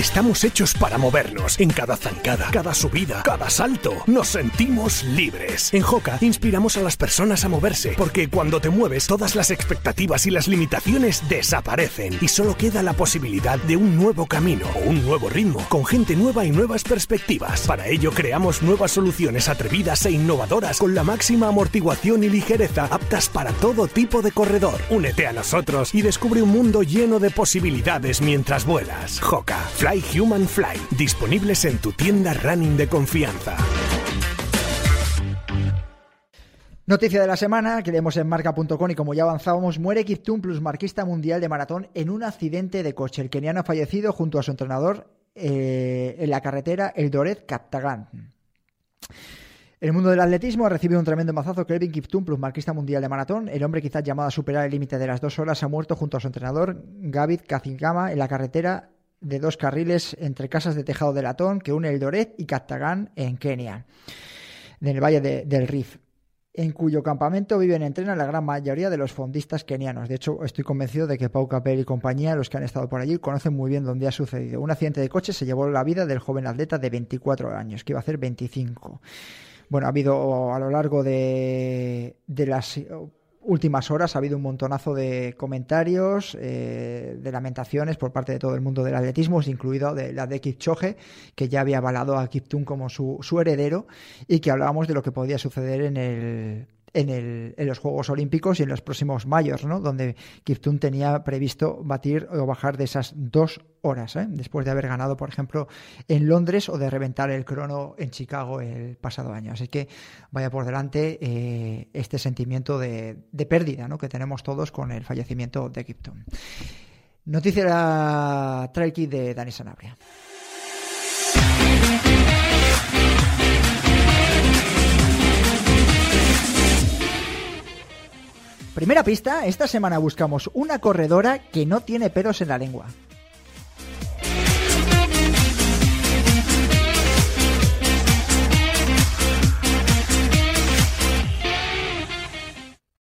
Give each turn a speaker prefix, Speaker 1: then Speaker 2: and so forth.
Speaker 1: Estamos hechos para movernos en cada zancada, cada subida, cada salto. Nos sentimos libres. En Joca inspiramos a las personas a moverse porque cuando te mueves todas las expectativas y las limitaciones desaparecen y solo queda la posibilidad de un nuevo camino o un nuevo ritmo con gente nueva y nuevas perspectivas. Para ello creamos nuevas soluciones atrevidas e innovadoras con la máxima amortiguación y ligereza aptas para todo tipo de corredor. Únete a nosotros y descubre un mundo lleno de posibilidades mientras vuelas. Joca, Fly Human Fly, disponibles en tu tienda running de confianza.
Speaker 2: Noticia de la semana que leemos en marca.com y como ya avanzábamos, muere Kiptum Plus, marquista mundial de maratón, en un accidente de coche. El keniano ha fallecido junto a su entrenador eh, en la carretera El Doret Captagan. El mundo del atletismo ha recibido un tremendo mazazo. Kelvin Kiptum, plus marquista mundial de maratón, el hombre quizás llamado a superar el límite de las dos horas, ha muerto junto a su entrenador Gavit Kazingama en la carretera de dos carriles entre casas de tejado de latón que une el Doret y Captagan en Kenia, en el valle del Rif en cuyo campamento viven y entrenan la gran mayoría de los fondistas kenianos. De hecho, estoy convencido de que Pau Capel y compañía, los que han estado por allí, conocen muy bien dónde ha sucedido. Un accidente de coche se llevó la vida del joven atleta de 24 años, que iba a hacer 25. Bueno, ha habido a lo largo de, de las últimas horas ha habido un montonazo de comentarios, eh, de lamentaciones por parte de todo el mundo del atletismo, incluido de la de Kipchoge, que ya había avalado a Kiptum como su, su heredero y que hablábamos de lo que podía suceder en el en, los Juegos Olímpicos y en los próximos mayos, ¿no? donde Kiptum tenía previsto batir o bajar de esas dos horas, ¿eh? después de haber ganado, por ejemplo, en Londres o de reventar el crono en Chicago el pasado año. Así que vaya por delante eh, este sentimiento de, pérdida ¿no? que tenemos todos con el fallecimiento de Kiptum. Noticia de la de Dani Sanabria. Primera pista, esta semana buscamos una corredora que no tiene pelos en la lengua.